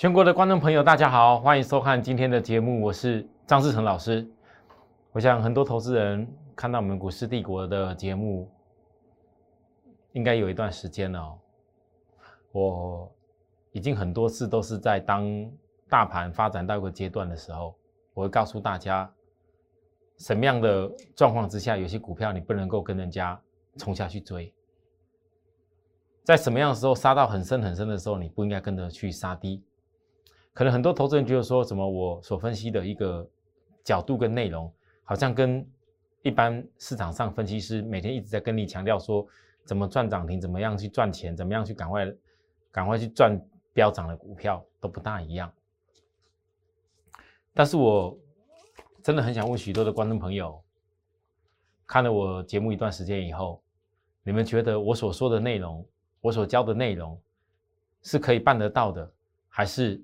全国的观众朋友，大家好，欢迎收看今天的节目，我是张志成老师。我想很多投资人看到我们股市帝国的节目，应该有一段时间了。我已经很多次都是在当大盘发展到一个阶段的时候，我会告诉大家，什么样的状况之下，有些股票你不能够跟人家冲下去追。在什么样的时候杀到很深很深的时候，你不应该跟着去杀低。可能很多投资人觉得说，什么我所分析的一个角度跟内容，好像跟一般市场上分析师每天一直在跟你强调说，怎么赚涨停，怎么样去赚钱，怎么样去赶快赶快去赚飙涨的股票都不大一样。但是我真的很想问许多的观众朋友，看了我节目一段时间以后，你们觉得我所说的内容？我所教的内容是可以办得到的，还是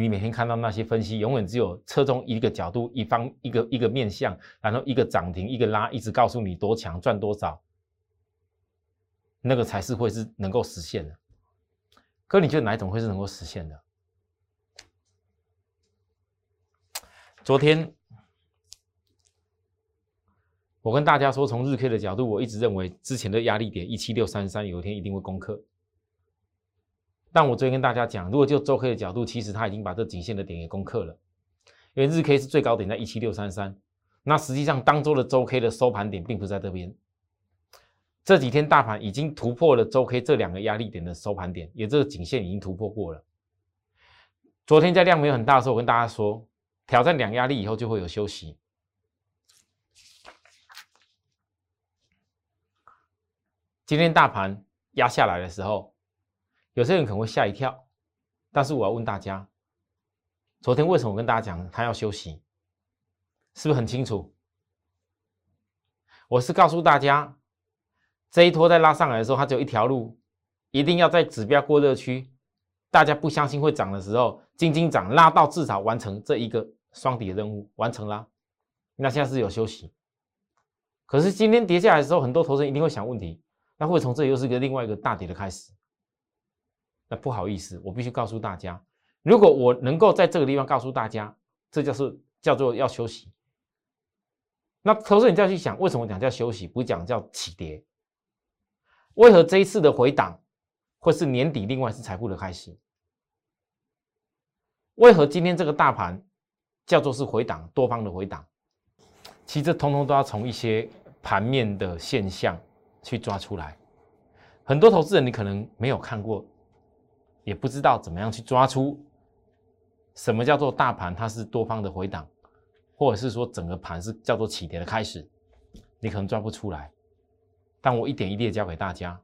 你每天看到那些分析，永远只有侧重一个角度、一方、一个一个面向，然后一个涨停、一个拉，一直告诉你多强、赚多少，那个才是会是能够实现的。可你觉得哪一种会是能够实现的？昨天。我跟大家说，从日 K 的角度，我一直认为之前的压力点一七六三三，有一天一定会攻克。但我昨天跟大家讲，如果就周 K 的角度，其实它已经把这颈线的点给攻克了，因为日 K 是最高点在一七六三三，那实际上当周的周 K 的收盘点并不在这边。这几天大盘已经突破了周 K 这两个压力点的收盘点，也这个颈线已经突破过了。昨天在量没有很大的时候，我跟大家说，挑战两压力以后就会有休息。今天大盘压下来的时候，有些人可能会吓一跳，但是我要问大家，昨天为什么我跟大家讲他要休息，是不是很清楚？我是告诉大家，这一波在拉上来的时候，它只有一条路，一定要在指标过热区，大家不相信会涨的时候，静静涨，拉到至少完成这一个双底的任务，完成啦，那现在是有休息。可是今天跌下来的时候，很多投资人一定会想问题。那会从这又是一个另外一个大跌的开始。那不好意思，我必须告诉大家，如果我能够在这个地方告诉大家，这就是叫做要休息。那投资人就要去想，为什么讲叫休息，不讲叫起跌？为何这一次的回档会是年底另外是财富的开始？为何今天这个大盘叫做是回档多方的回档？其实通通都要从一些盘面的现象。去抓出来，很多投资人你可能没有看过，也不知道怎么样去抓出什么叫做大盘它是多方的回档，或者是说整个盘是叫做起跌的开始，你可能抓不出来。但我一点一滴的教给大家，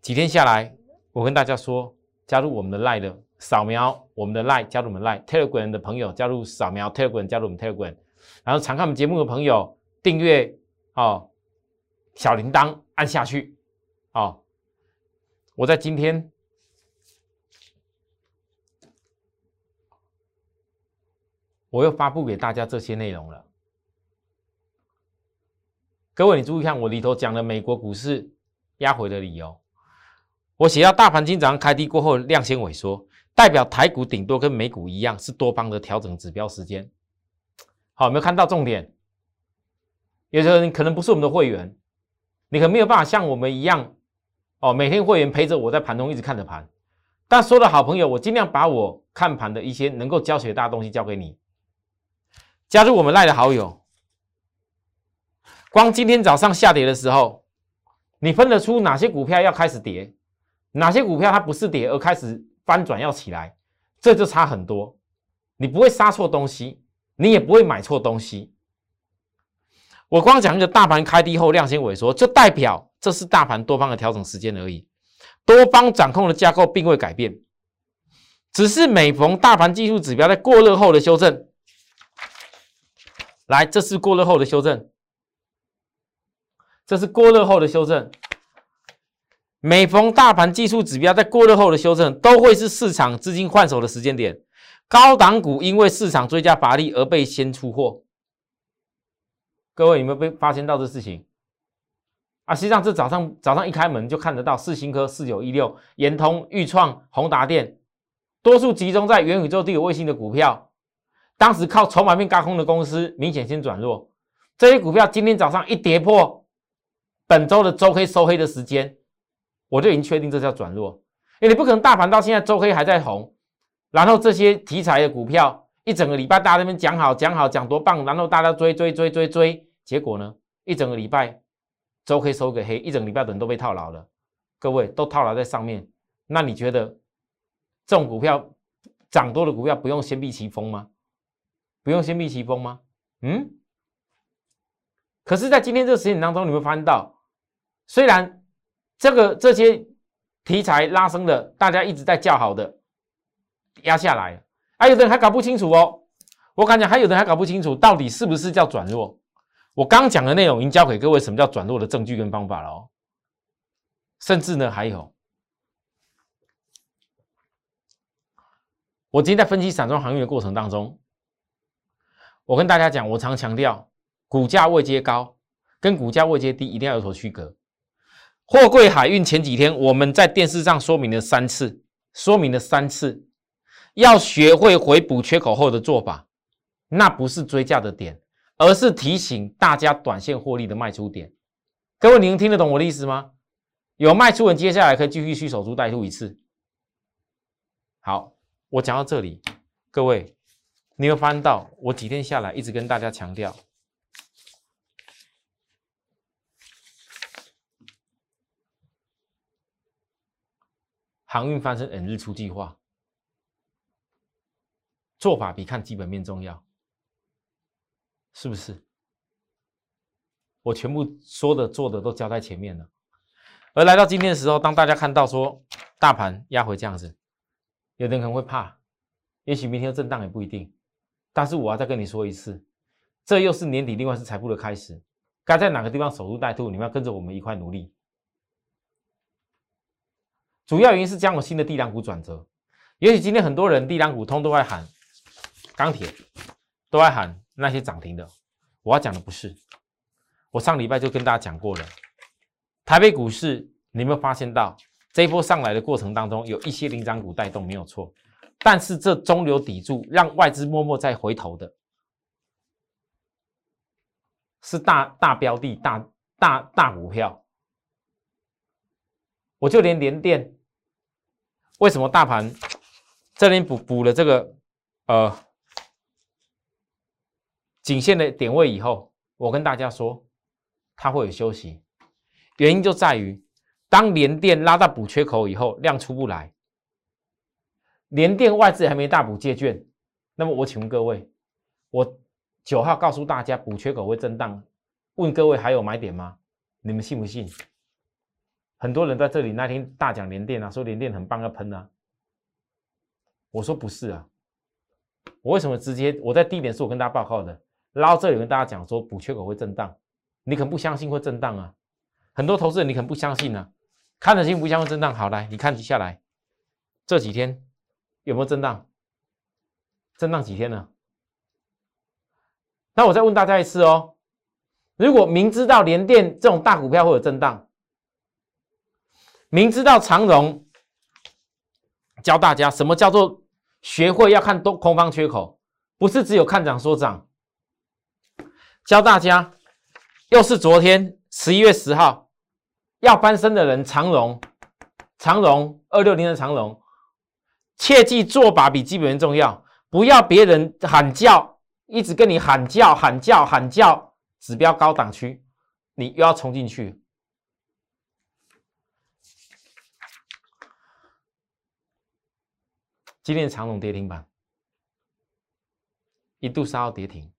几天下来，我跟大家说，加入我们的 Line 的扫描我们的 Line，加入我们 Line Telegram 的朋友加入扫描 Telegram 加入我们 Telegram，然后常看我们节目的朋友订阅哦。小铃铛按下去，哦，我在今天，我又发布给大家这些内容了。各位，你注意看，我里头讲了美国股市压回的理由。我写到大盘今早上开低过后量先萎缩，代表台股顶多跟美股一样是多方的调整指标时间。好，有没有看到重点？有些人可能不是我们的会员。你可没有办法像我们一样，哦，每天会员陪着我在盘中一直看着盘。但说的好朋友，我尽量把我看盘的一些能够教学大家东西教给你。加入我们赖的好友，光今天早上下跌的时候，你分得出哪些股票要开始跌，哪些股票它不是跌而开始翻转要起来，这就差很多。你不会杀错东西，你也不会买错东西。我光讲一个大盘开低后量先萎缩，就代表这是大盘多方的调整时间而已，多方掌控的架构并未改变，只是每逢大盘技术指标在过热后的修正，来，这是过热后的修正，这是过热后的修正，每逢大盘技术指标在过热后的修正，都会是市场资金换手的时间点，高档股因为市场追加乏力而被先出货。各位有没有被发现到这事情啊？实际上，这早上早上一开门就看得到，四星科四九一六、延通、裕创、宏达电多数集中在元宇宙第五卫星的股票，当时靠筹码面高空的公司明显先转弱。这些股票今天早上一跌破本周的周黑收黑的时间，我就已经确定这叫转弱。因为你不可能大盘到现在周黑还在红，然后这些题材的股票一整个礼拜大家那边讲好讲好讲多棒，然后大家追追追追追，结果呢一整个礼拜周黑收个黑，一整个礼拜的人都被套牢了。各位都套牢在上面，那你觉得这种股票涨多的股票不用先避其锋吗？不用先避其锋吗？嗯？可是，在今天这个时间当中，你会发现到，虽然这个这些题材拉升的，大家一直在叫好的压下来，还有的人还搞不清楚哦。我敢讲，还有的人还搞不清楚到底是不是叫转弱。我刚讲的内容已经教给各位什么叫转弱的证据跟方法了哦。甚至呢，还有，我今天在分析散装航运的过程当中，我跟大家讲，我常强调，股价位阶高跟股价位阶低一定要有所区隔。货柜海运前几天我们在电视上说明了三次，说明了三次，要学会回补缺口后的做法，那不是追价的点，而是提醒大家短线获利的卖出点。各位，你能听得懂我的意思吗？有卖出人，接下来可以继续去守株待兔一次。好，我讲到这里，各位，你有翻到我几天下来一直跟大家强调，航运翻身 N 日出计划，做法比看基本面重要，是不是？我全部说的做的都交在前面了。而来到今天的时候，当大家看到说大盘压回这样子，有的人可能会怕，也许明天震荡也不一定。但是我要再跟你说一次，这又是年底另外是财富的开始，该在哪个地方守株待兔，你们要跟着我们一块努力。主要原因是将有新的地量股转折，也许今天很多人地量股通都在喊钢铁，都在喊那些涨停的。我要讲的不是，我上礼拜就跟大家讲过了。台北股市，你有没有发现到这一波上来的过程当中，有一些领涨股带动，没有错。但是这中流砥柱，让外资默默在回头的，是大大标的、大大大股票。我就连连电，为什么大盘这边补补了这个呃颈线的点位以后，我跟大家说，它会有休息。原因就在于，当联电拉到补缺口以后，量出不来，联电外资还没大补借券，那么我请问各位，我九号告诉大家补缺口会震荡，问各位还有买点吗？你们信不信？很多人在这里那天大讲联电啊，说联电很棒要喷啊，我说不是啊，我为什么直接我在低点是我跟大家报告的，然后这里跟大家讲说补缺口会震荡，你可不相信会震荡啊？很多投资人，你可能不相信呢，看得清不相信震荡。好，来，你看下来这几天有没有震荡？震荡几天呢？那我再问大家一次哦，如果明知道联电这种大股票会有震荡，明知道长荣，教大家什么叫做学会要看多空方缺口，不是只有看涨说涨，教大家又是昨天十一月十号。要翻身的人，长荣，长荣二六零的长荣，切记做法比基本面重要，不要别人喊叫，一直跟你喊叫喊叫喊叫，指标高档区，你又要冲进去。今天的长荣跌停板，一度杀到跌停。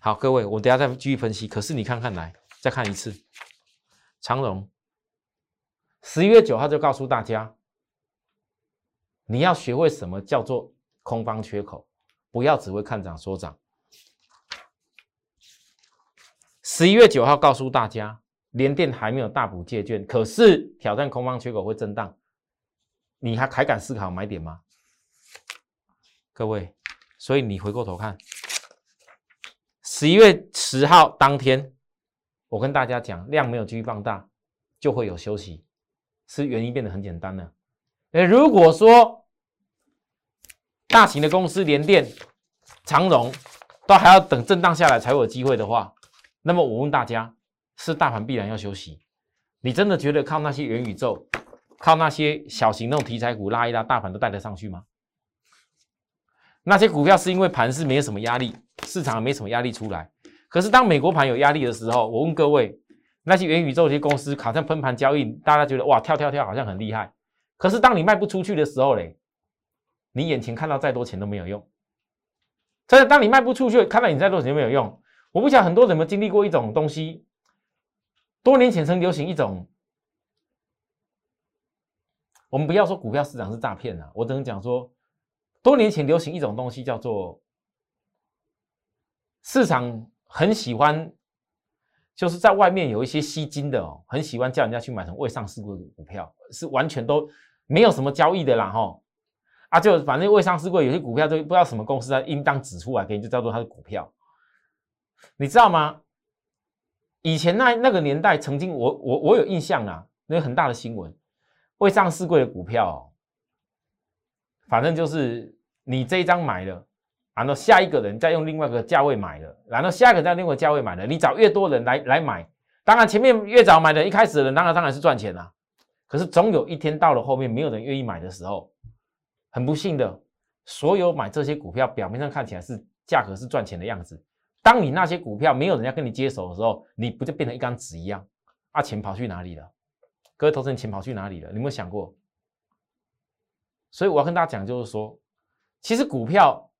好，各位，我等下再继续分析。可是你看看来，再看一次。长荣十一月九号就告诉大家，你要学会什么叫做空方缺口，不要只会看涨说涨。十一月九号告诉大家，联电还没有大补借券，可是挑战空方缺口会震荡，你还还敢思考买点吗？各位，所以你回过头看，十一月十号当天。我跟大家讲，量没有继续放大，就会有休息，是原因变得很简单了。诶，如果说大型的公司连电、长荣都还要等震荡下来才有机会的话，那么我问大家，是大盘必然要休息？你真的觉得靠那些元宇宙、靠那些小型那种题材股拉一拉，大盘都带得上去吗？那些股票是因为盘是没有什么压力，市场没什么压力出来。可是当美国盘有压力的时候，我问各位，那些元宇宙这些公司好像喷盘交易，大家觉得哇跳跳跳好像很厉害。可是当你卖不出去的时候嘞，你眼前看到再多钱都没有用。真的，当你卖不出去，看到你再多钱都没有用。我不晓得很多人有没有经历过一种东西，多年前曾流行一种，我们不要说股票市场是诈骗啊，我只能讲说。多年前流行一种东西，叫做市场很喜欢，就是在外面有一些吸金的哦，很喜欢叫人家去买成未上市过的股票，是完全都没有什么交易的啦哈。啊，就反正未上市过有些股票都不知道什么公司它应当指出来给你，就叫做它的股票。你知道吗？以前那那个年代，曾经我我我有印象啊，那个很大的新闻，未上市过的股票。反正就是你这一张买了，然后下一个人再用另外一个价位买了，然后下一个再另外价位买了，你找越多人来来买，当然前面越早买的，一开始的人当然当然是赚钱啦。可是总有一天到了后面没有人愿意买的时候，很不幸的，所有买这些股票表面上看起来是价格是赚钱的样子，当你那些股票没有人家跟你接手的时候，你不就变成一张纸一样？啊，钱跑去哪里了？各位投资人，钱跑去哪里了？你有没有想过？所以我要跟大家讲，就是说，其实股票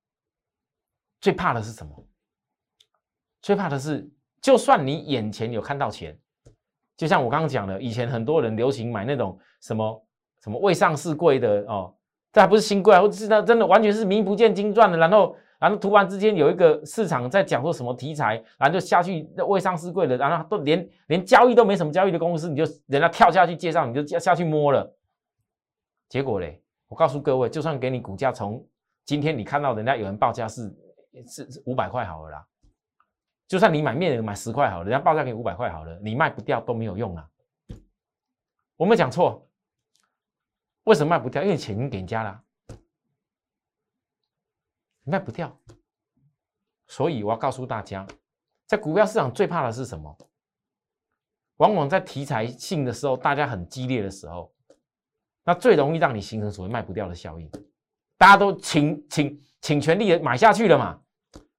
最怕的是什么？最怕的是，就算你眼前有看到钱，就像我刚刚讲的，以前很多人流行买那种什么什么未上市贵的哦，这还不是新贵，或者是那真的完全是名不见经传的，然后然后突然之间有一个市场在讲说什么题材，然后就下去那未上市贵的，然后都连连交易都没什么交易的公司，你就人家跳下去介绍，你就下去摸了，结果嘞？我告诉各位，就算给你股价从今天你看到人家有人报价是是五百块好了啦，就算你买面买十块好了，人家报价给五百块好了，你卖不掉都没有用啊。我没讲错，为什么卖不掉？因为钱已经给人家了，卖不掉。所以我要告诉大家，在股票市场最怕的是什么？往往在题材性的时候，大家很激烈的时候。那最容易让你形成所谓卖不掉的效应，大家都请请请全力的买下去了嘛？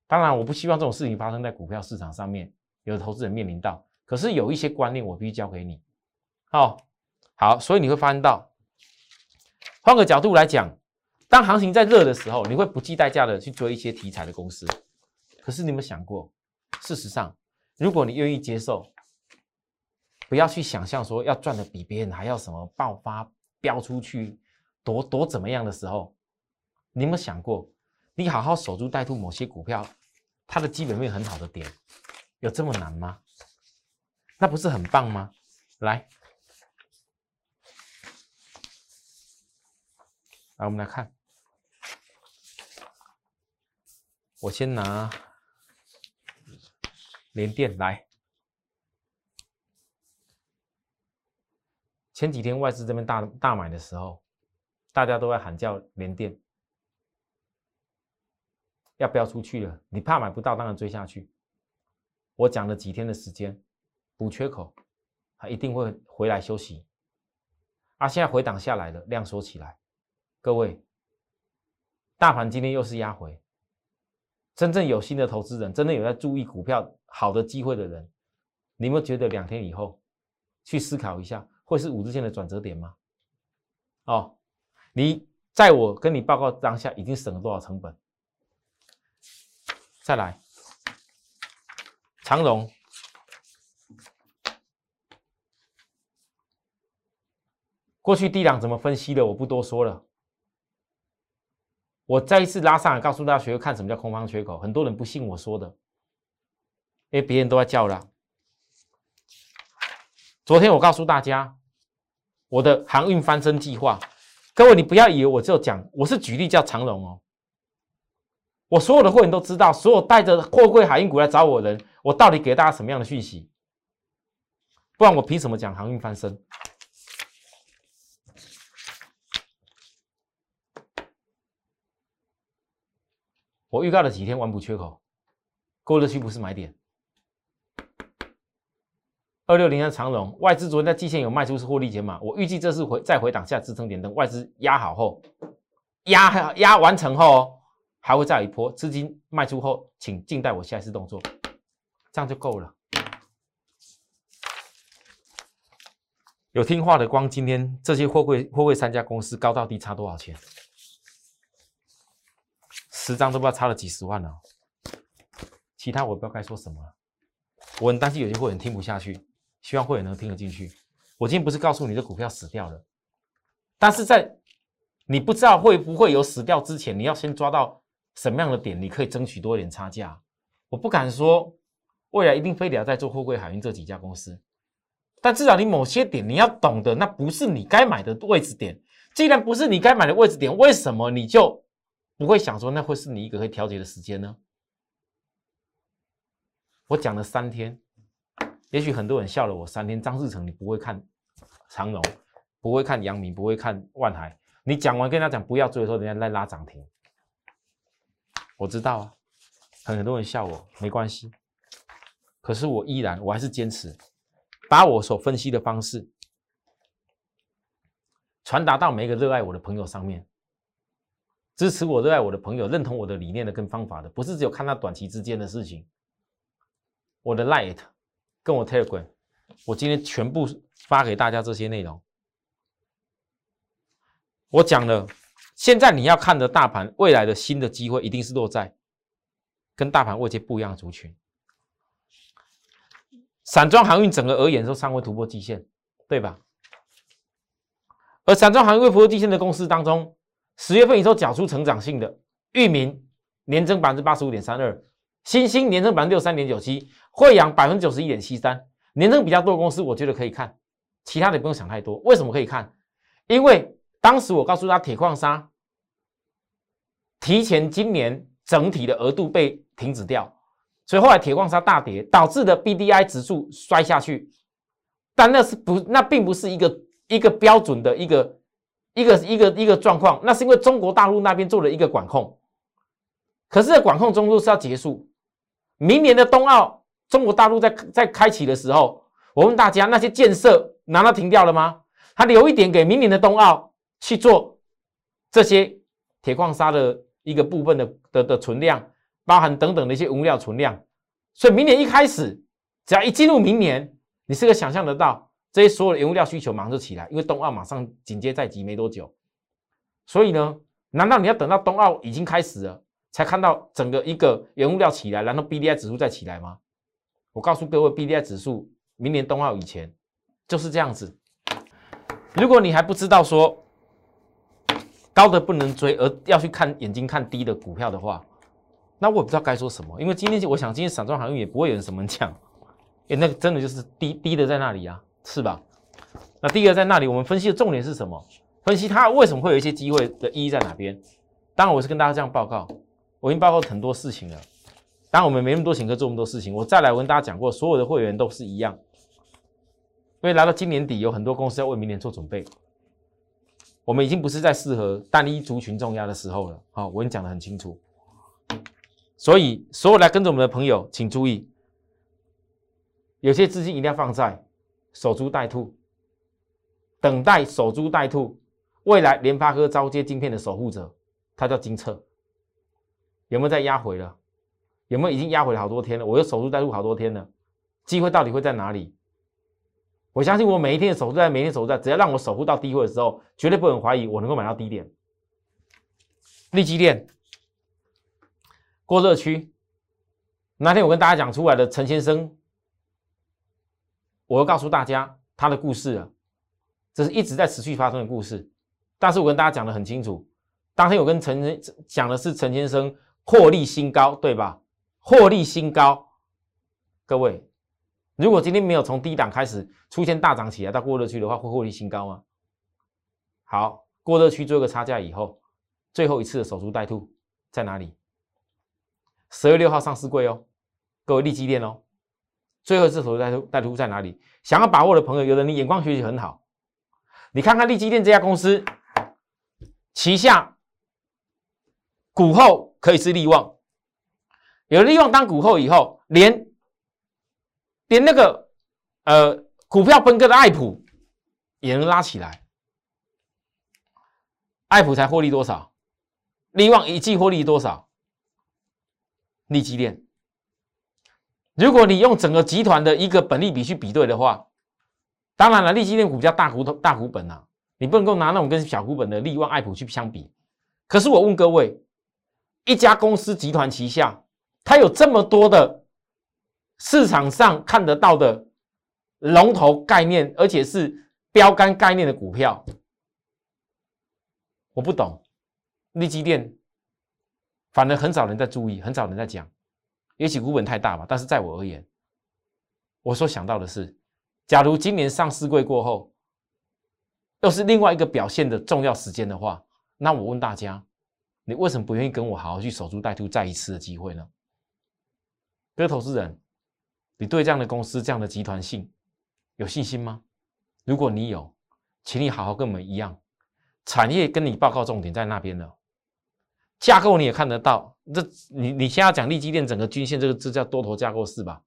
当然，我不希望这种事情发生在股票市场上面，有的投资人面临到。可是有一些观念我必须教给你。好，好，所以你会发现到，换个角度来讲，当行情在热的时候，你会不计代价的去追一些题材的公司。可是你有没有想过，事实上，如果你愿意接受，不要去想象说要赚的比别人还要什么爆发。飙出去，多多怎么样的时候，你有没有想过，你好好守株待兔某些股票，它的基本面很好的点，有这么难吗？那不是很棒吗？来，来我们来看，我先拿连电来。前几天外资这边大大买的时候，大家都在喊叫连电要不要出去了？你怕买不到，当然追下去。我讲了几天的时间补缺口，它一定会回来休息。啊，现在回档下来了，量缩起来。各位，大盘今天又是压回。真正有心的投资人，真的有在注意股票好的机会的人，你们觉得两天以后去思考一下？会是五日线的转折点吗？哦，你在我跟你报告当下已经省了多少成本？再来，长荣，过去低档怎么分析的，我不多说了。我再一次拉上来，告诉大家学看什么叫空方缺口。很多人不信我说的，因为别人都在叫了。昨天我告诉大家，我的航运翻身计划，各位你不要以为我就讲，我是举例叫长荣哦。我所有的会员都知道，所有带着货柜海运股来找我的人，我到底给大家什么样的讯息？不然我凭什么讲航运翻身？我预告了几天完补缺口，过热区不是买点。二六零三长荣，外资昨天在季线有卖出是获利减码，我预计这是回再回档下支撑点，等外资压好后，压压完成后，还会再有一波资金卖出后，请静待我下一次动作，这样就够了。有听话的，光今天这些货柜货柜三家公司高到低差多少钱？十张都不知道差了几十万了。其他我不知道该说什么，我很担心有些会员听不下去。希望会员能听得进去。我今天不是告诉你这股票死掉了，但是在你不知道会不会有死掉之前，你要先抓到什么样的点，你可以争取多一点差价。我不敢说未来一定非得要在做货柜海运这几家公司，但至少你某些点你要懂得，那不是你该买的位置点。既然不是你该买的位置点，为什么你就不会想说那会是你一个可以调节的时间呢？我讲了三天。也许很多人笑了我三天，张志成，你不会看长荣，不会看阳明，不会看万海。你讲完跟他讲不要追的时候，人家来拉涨停。我知道啊，很多人笑我，没关系。可是我依然，我还是坚持，把我所分析的方式传达到每一个热爱我的朋友上面，支持我、热爱我的朋友、认同我的理念的跟方法的，不是只有看他短期之间的事情。我的 light。跟我 Telegram，我今天全部发给大家这些内容。我讲了，现在你要看的大盘未来的新的机会，一定是落在跟大盘位阶不一样的族群。散装航运整个而言，都尚未突破季线，对吧？而散装航运未突破季线的公司当中，十月份以后缴出成长性的，域名年增百分之八十五点三二。新兴年增百分之六三点九七，惠阳百分之九十一点七三，年增比较多的公司，我觉得可以看，其他的不用想太多。为什么可以看？因为当时我告诉他，铁矿砂提前今年整体的额度被停止掉，所以后来铁矿砂大跌，导致的 B D I 指数摔下去。但那是不，那并不是一个一个标准的一个一个一个一个状况，那是因为中国大陆那边做了一个管控，可是管控中度是要结束。明年的冬奥，中国大陆在在开启的时候，我问大家，那些建设难道停掉了吗？他留一点给明年的冬奥去做这些铁矿砂的一个部分的的的存量，包含等等的一些物料存量。所以明年一开始，只要一进入明年，你是个想象得到这些所有的原物料需求马上就起来，因为冬奥马上紧接在即没多久。所以呢，难道你要等到冬奥已经开始了？才看到整个一个原物料起来，然后 B D I 指数再起来吗？我告诉各位，B D I 指数明年冬奥以前就是这样子。如果你还不知道说高的不能追，而要去看眼睛看低的股票的话，那我也不知道该说什么。因为今天我想今天散装航运也不会有人什么讲，哎，那个真的就是低低的在那里啊，是吧？那第一个在那里，我们分析的重点是什么？分析它为什么会有一些机会的意义在哪边？当然，我是跟大家这样报告。我已经报告很多事情了，当然我们没那么多钱可做那么多事情。我再来我跟大家讲过，所有的会员都是一样，因为来到今年底，有很多公司要为明年做准备。我们已经不是在适合单一族群重压的时候了。好，我已经讲得很清楚。所以，所有来跟着我们的朋友，请注意，有些资金一定要放在守株待兔，等待守株待兔，未来联发科招接晶片的守护者，他叫金策。有没有再压回了？有没有已经压回了好多天了？我又守株待兔好多天了，机会到底会在哪里？我相信我每一天守在，每天守在，只要让我守护到低位的时候，绝对不能怀疑我能够买到低点。利基店过热区，那天我跟大家讲出来的陈先生，我要告诉大家他的故事啊，这是一直在持续发生的故事。但是我跟大家讲的很清楚，当天我跟陈讲的是陈先生。获利新高，对吧？获利新高，各位，如果今天没有从低档开始出现大涨起来到过热区的话，会获利新高吗？好，过热区做个差价以后，最后一次的守株待兔在哪里？十月六号上市柜哦，各位立基店哦，最后一次守株待兔待兔在哪里？想要把握的朋友，有的你眼光学习很好，你看看立基店这家公司旗下股后。可以是利旺，有利旺当股后以后，连连那个呃股票分割的爱普也能拉起来。爱普才获利多少？利旺一季获利多少？利基链。如果你用整个集团的一个本利比去比对的话，当然了，利基链股比较大股大股本啊，你不能够拿那种跟小股本的利旺、爱普去相比。可是我问各位，一家公司集团旗下，它有这么多的市场上看得到的龙头概念，而且是标杆概念的股票，我不懂。利基电反而很少人在注意，很少人在讲，也许股本太大吧。但是在我而言，我所想到的是，假如今年上市柜过后，又是另外一个表现的重要时间的话。那我问大家，你为什么不愿意跟我好好去守株待兔再一次的机会呢？各位投资人，你对这样的公司、这样的集团性有信心吗？如果你有，请你好好跟我们一样，产业跟你报告重点在那边了，架构你也看得到。这你你先要讲利基电整个均线，这个字叫多头架构是吧？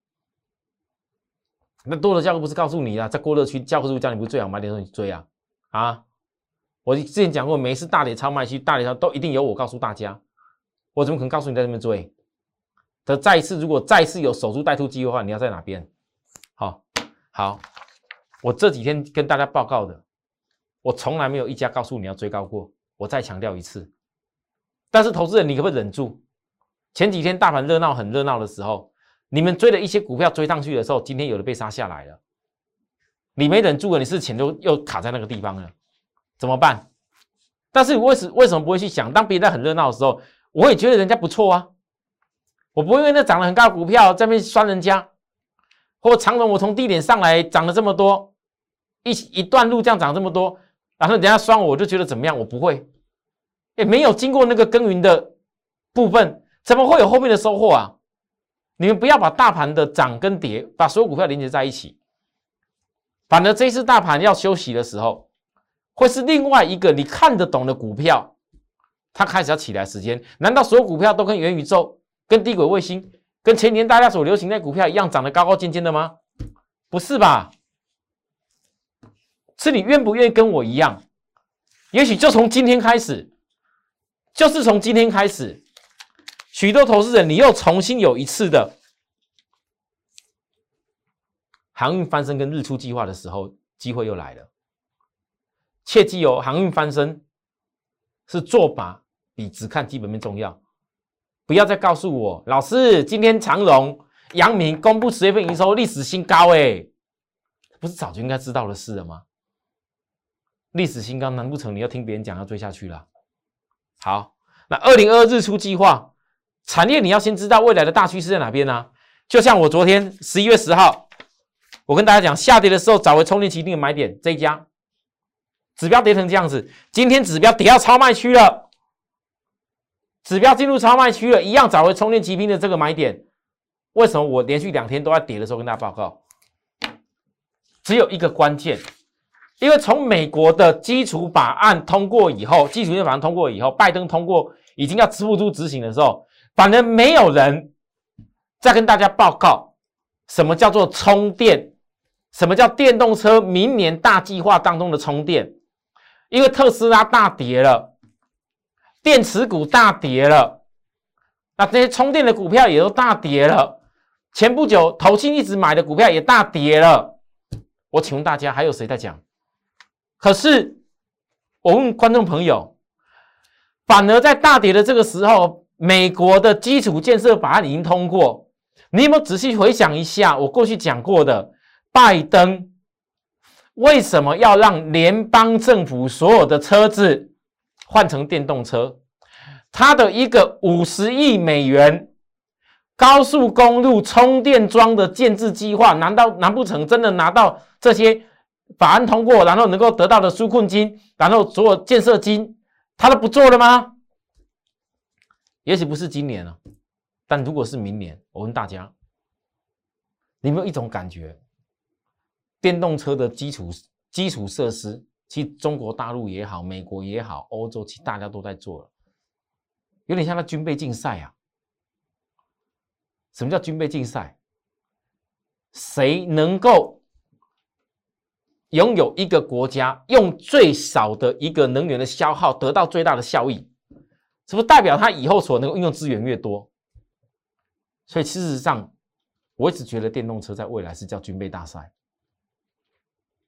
那多头架构不是告诉你啊，在过热区架构是叫你不最好买点时候你追啊啊？我之前讲过，每一次大跌超卖区、大跌超都一定有我告诉大家，我怎么可能告诉你在这边追？的再一次，如果再次有守株待兔机会的话，你要在哪边？好，好，我这几天跟大家报告的，我从来没有一家告诉你要追高过。我再强调一次，但是投资人，你可不可以忍住？前几天大盘热闹很热闹的时候，你们追的一些股票追上去的时候，今天有的被杀下来了，你没忍住了，你是钱都又卡在那个地方了。怎么办？但是为什为什么不会去想？当别人在很热闹的时候，我也觉得人家不错啊。我不会因为那涨了很高的股票在那边酸人家，或长荣我从低点上来涨了这么多，一一段路这样涨这么多，然后人家酸我，我就觉得怎么样？我不会，也没有经过那个耕耘的部分，怎么会有后面的收获啊？你们不要把大盘的涨跟跌，把所有股票连接在一起。反而这一次大盘要休息的时候。会是另外一个你看得懂的股票，它开始要起来时间？难道所有股票都跟元宇宙、跟低轨卫星、跟前年大家所流行的股票一样，涨得高高尖尖的吗？不是吧？是你愿不愿意跟我一样？也许就从今天开始，就是从今天开始，许多投资人你又重新有一次的航运翻身跟日出计划的时候，机会又来了。切记哦，航运翻身是做法比只看基本面重要。不要再告诉我，老师，今天长荣、阳明公布十月份营收历史新高，哎，不是早就应该知道的事了吗？历史新高，难不成你要听别人讲要追下去了？好，那二零二日出计划产业，你要先知道未来的大趋势在哪边呢？就像我昨天十一月十号，我跟大家讲，下跌的时候找回充电器定的买点，这一家。指标跌成这样子，今天指标跌到超卖区了，指标进入超卖区了，一样找回充电骑兵的这个买点。为什么我连续两天都在跌的时候跟大家报告？只有一个关键，因为从美国的基础法案通过以后，基础法案通过以后，拜登通过已经要支付出执行的时候，反而没有人再跟大家报告什么叫做充电，什么叫电动车明年大计划当中的充电。因为特斯拉大跌了，电池股大跌了，那这些充电的股票也都大跌了。前不久投信一直买的股票也大跌了。我请问大家，还有谁在讲？可是我问观众朋友，反而在大跌的这个时候，美国的基础建设法案已经通过。你有没有仔细回想一下我过去讲过的拜登？为什么要让联邦政府所有的车子换成电动车？他的一个五十亿美元高速公路充电桩的建制计划，难道难不成真的拿到这些法案通过，然后能够得到的纾困金，然后所有建设金，他都不做了吗？也许不是今年了，但如果是明年，我问大家，你有没有一种感觉？电动车的基础基础设施，其实中国大陆也好，美国也好，欧洲其实大家都在做了，有点像那军备竞赛啊。什么叫军备竞赛？谁能够拥有一个国家用最少的一个能源的消耗得到最大的效益？是不是代表它以后所能够运用资源越多？所以事实上，我一直觉得电动车在未来是叫军备大赛。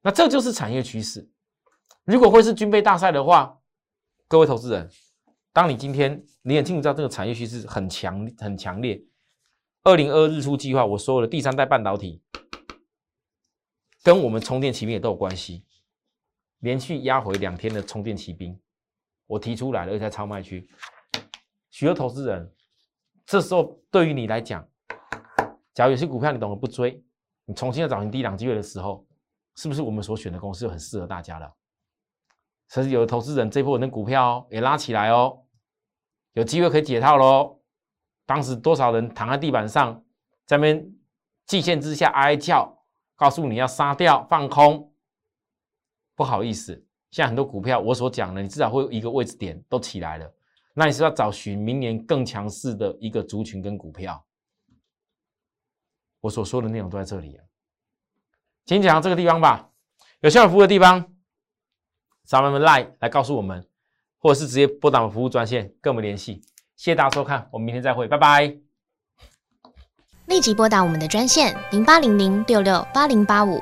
那这就是产业趋势。如果会是军备大赛的话，各位投资人，当你今天你很清楚知道这个产业趋势很强很强烈。二零二日出计划，我说了第三代半导体跟我们充电骑兵也都有关系。连续压回两天的充电骑兵，我提出来了，而且在超卖区，许多投资人这时候对于你来讲，假如有些股票你懂得不追，你重新要找寻低档机会的时候。是不是我们所选的公司就很适合大家了？甚至有的投资人这波那股票也拉起来哦，有机会可以解套喽。当时多少人躺在地板上，在那边季线之下哀叫，告诉你要杀掉放空。不好意思，现在很多股票我所讲的，你至少会有一个位置点都起来了。那你是要找寻明年更强势的一个族群跟股票。我所说的内容都在这里啊。请讲到这个地方吧，有需要服务的地方，找我们来来告诉我们，或者是直接拨打我们服务专线跟我们联系。谢谢大家收看，我们明天再会，拜拜。立即拨打我们的专线零八零零六六八零八五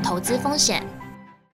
投资风险。